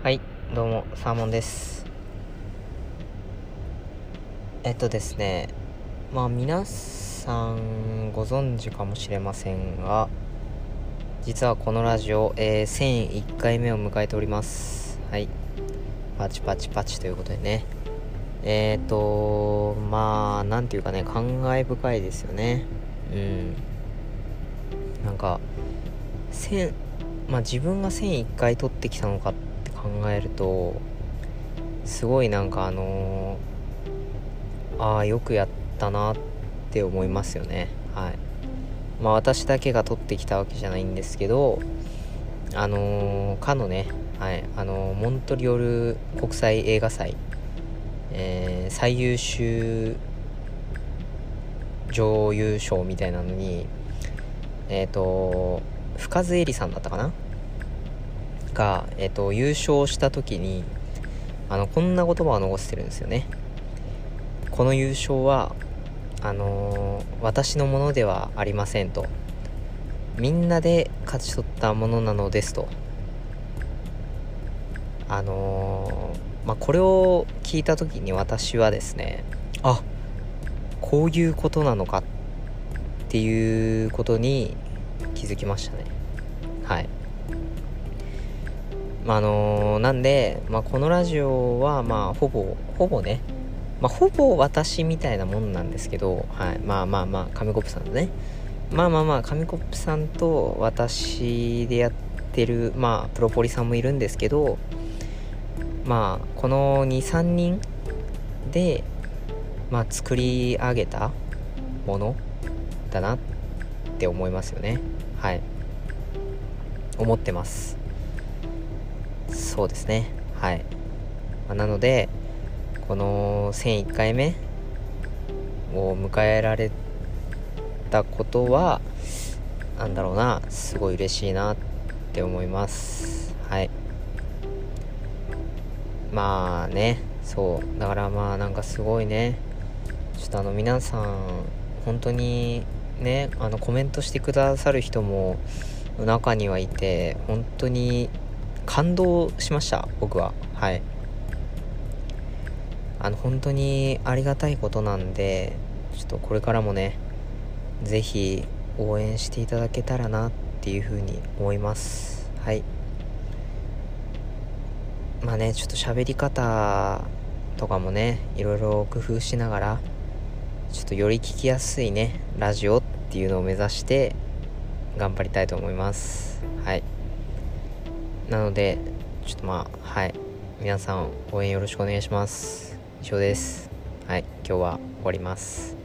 はい、どうも、サーモンです。えっとですね、まあ皆さんご存知かもしれませんが、実はこのラジオ、えー1001回目を迎えております。はい。パチパチパチということでね。えっ、と、まあ、なんていうかね、感慨深いですよね。うん。なんか、1000、まあ自分が1001回撮ってきたのかって考えるとすごいなんかあのーああよくやったなって思いますよね。はい。まあ私だけが撮ってきたわけじゃないんですけどあのーかのねはい。あのーモントリオール国際映画祭えー最優秀女優賞みたいなのにえっ、と深津絵里さんだったかな？が、えっと優勝した時にあのこんな言葉を残してるんですよね。この優勝はあのー私のものではありませんと。みんなで勝ち取ったものなのですと。あのーまあこれを聞いた時に私はですねあこういうことなのかっていうことに気づきましたね。はい。まあのなんで、まあ、このラジオはまあほぼほぼねまあほぼ私みたいなもんなんですけど、はい、まあまあまあ紙コップさんとねまあまあまあ紙コップさんと私でやってるまあプロポリさんもいるんですけどまあこの23人でまあ作り上げたものだなって思いますよね。はい。思ってます。そうですね。はい、まあなのでこの1001回目を迎えられたことはなんだろうな。すごい嬉しいなって思います。はい。まあね。そう。だからまあなんかすごいね。ちょっとあの皆さん本当にねあのコメントしてくださる人も中にはいて本当に感動しました僕は。はい。あの本当にありがたいことなんでちょっとこれからもねぜひ応援していただけたらなっていうふうに思います。はい。まあねちょっと喋り方とかもねいろいろ工夫しながらちょっとより聞きやすいねラジオっていうのを目指して頑張りたいと思います。はい。なのでちょっとまあはい。皆さん応援よろしくお願いします。以上です。はい。今日は終わります。